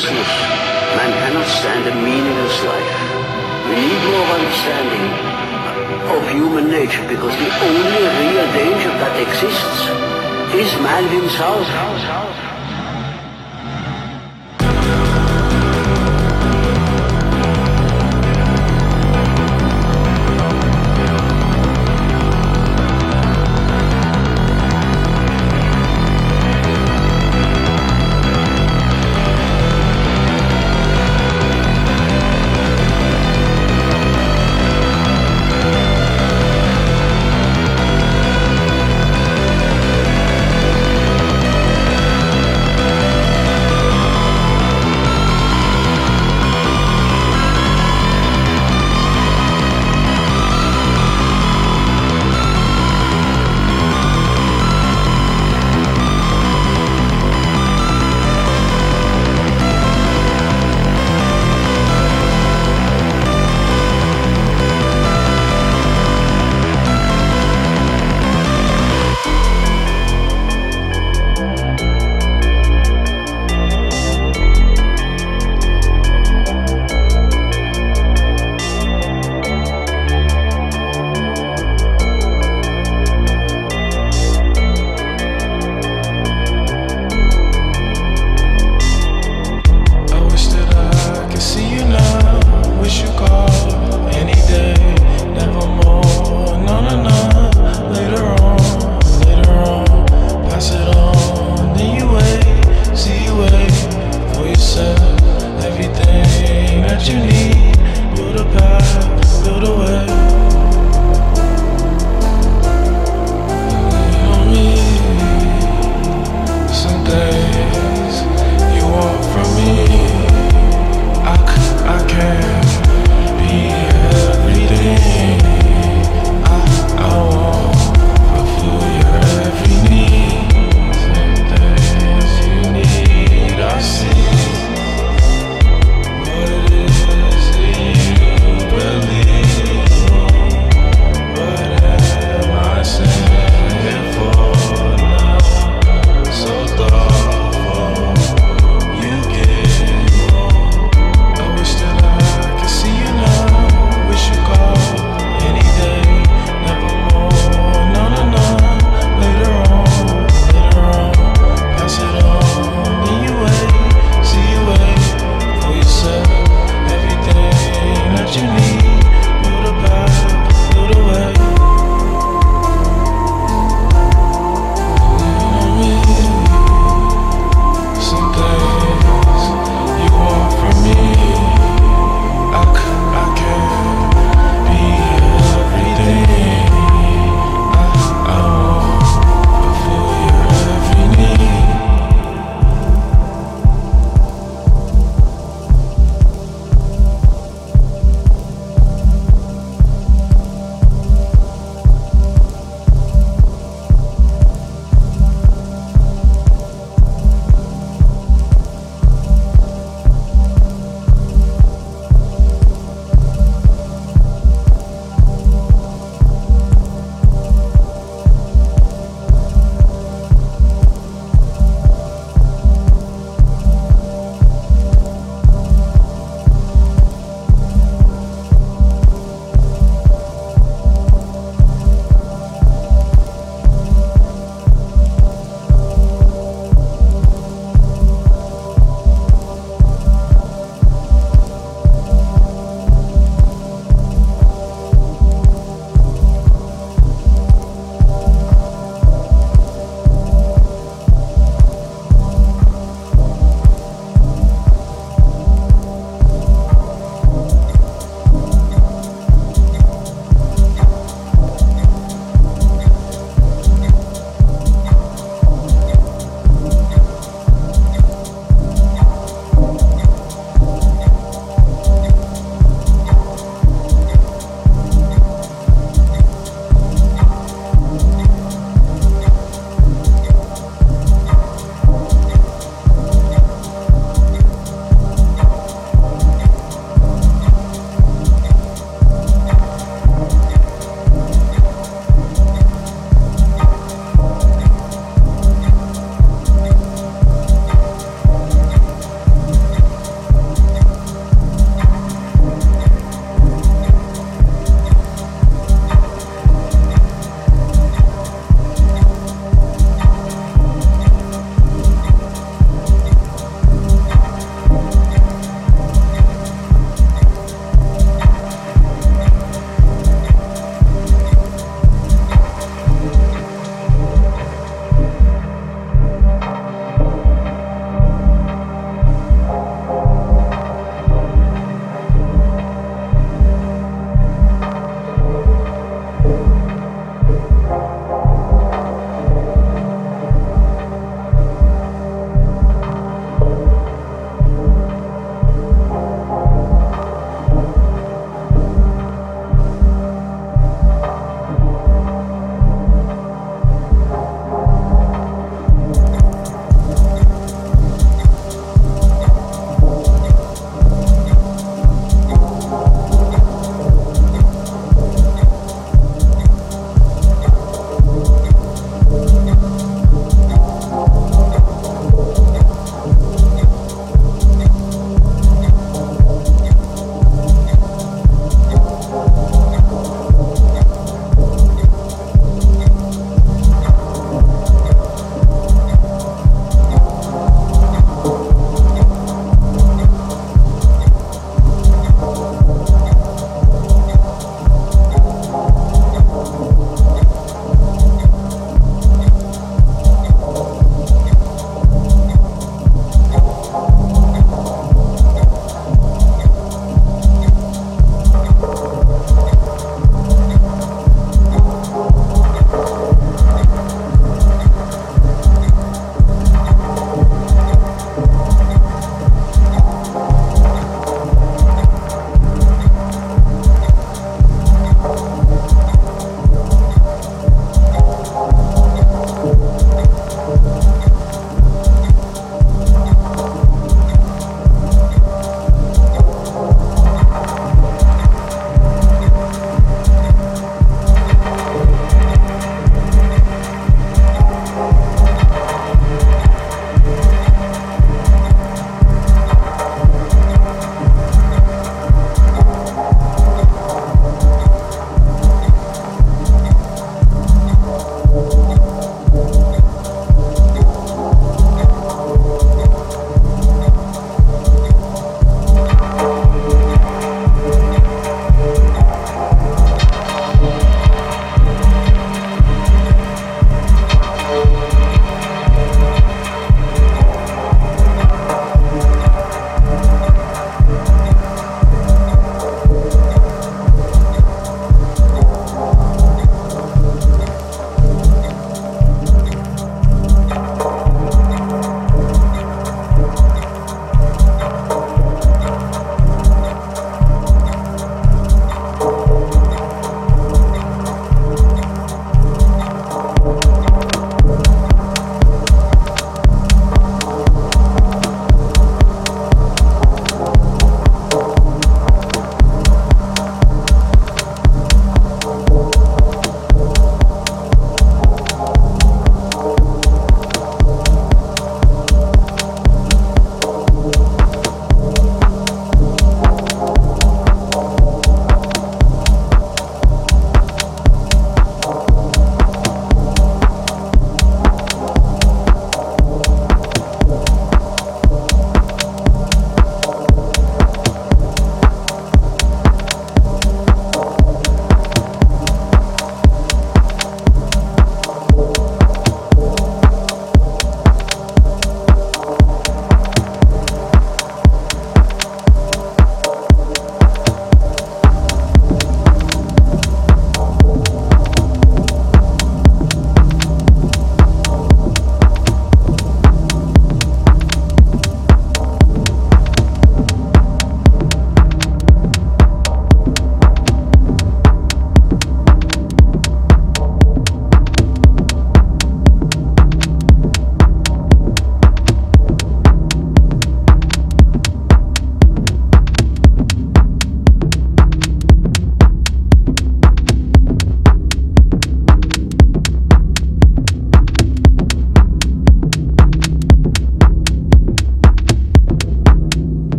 consciousness, Man cannot stand a meaningless life. We need more understanding of human nature because the only real danger that exists is man himself.